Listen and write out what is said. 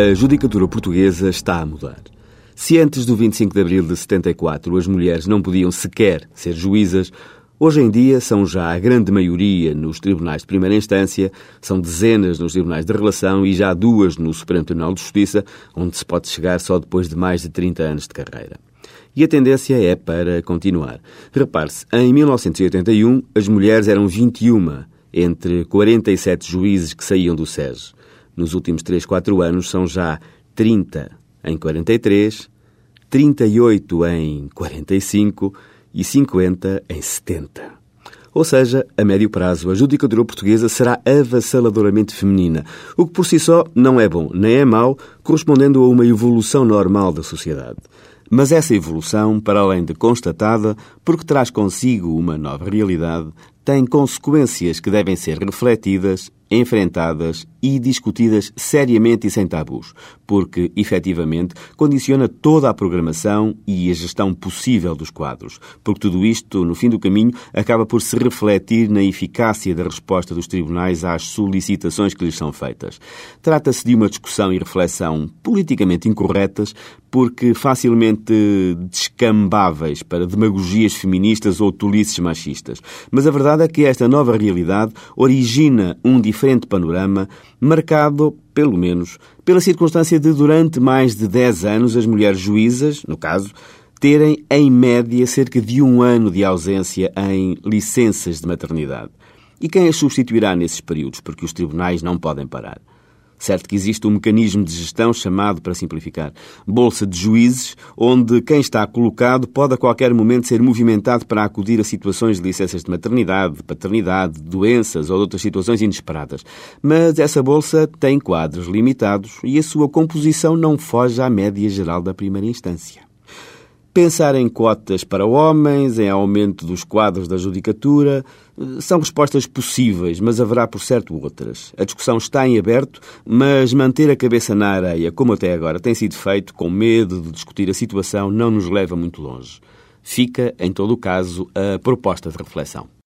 A judicatura portuguesa está a mudar. Se antes do 25 de abril de 74 as mulheres não podiam sequer ser juízas, hoje em dia são já a grande maioria nos tribunais de primeira instância, são dezenas nos tribunais de relação e já duas no Supremo Tribunal de Justiça, onde se pode chegar só depois de mais de 30 anos de carreira. E a tendência é para continuar. Repare-se, em 1981 as mulheres eram 21 entre 47 juízes que saíam do SES. Nos últimos 3, 4 anos são já 30 em 43, 38 em 45 e 50 em 70. Ou seja, a médio prazo, a judicatura portuguesa será avassaladoramente feminina, o que por si só não é bom nem é mau, correspondendo a uma evolução normal da sociedade. Mas essa evolução, para além de constatada, porque traz consigo uma nova realidade, tem consequências que devem ser refletidas enfrentadas e discutidas seriamente e sem tabus, porque, efetivamente, condiciona toda a programação e a gestão possível dos quadros, porque tudo isto, no fim do caminho, acaba por se refletir na eficácia da resposta dos tribunais às solicitações que lhes são feitas. Trata-se de uma discussão e reflexão politicamente incorretas, porque facilmente descambáveis para demagogias feministas ou tolices machistas. Mas a verdade é que esta nova realidade origina um diferente panorama, marcado, pelo menos, pela circunstância de, durante mais de 10 anos, as mulheres juízas, no caso, terem, em média, cerca de um ano de ausência em licenças de maternidade. E quem as substituirá nesses períodos? Porque os tribunais não podem parar. Certo que existe um mecanismo de gestão chamado, para simplificar, Bolsa de Juízes, onde quem está colocado pode a qualquer momento ser movimentado para acudir a situações de licenças de maternidade, de paternidade, de doenças ou de outras situações inesperadas. Mas essa bolsa tem quadros limitados e a sua composição não foge à média geral da primeira instância. Pensar em cotas para homens, em aumento dos quadros da judicatura, são respostas possíveis, mas haverá por certo outras. A discussão está em aberto, mas manter a cabeça na areia, como até agora tem sido feito, com medo de discutir a situação, não nos leva muito longe. Fica, em todo o caso, a proposta de reflexão.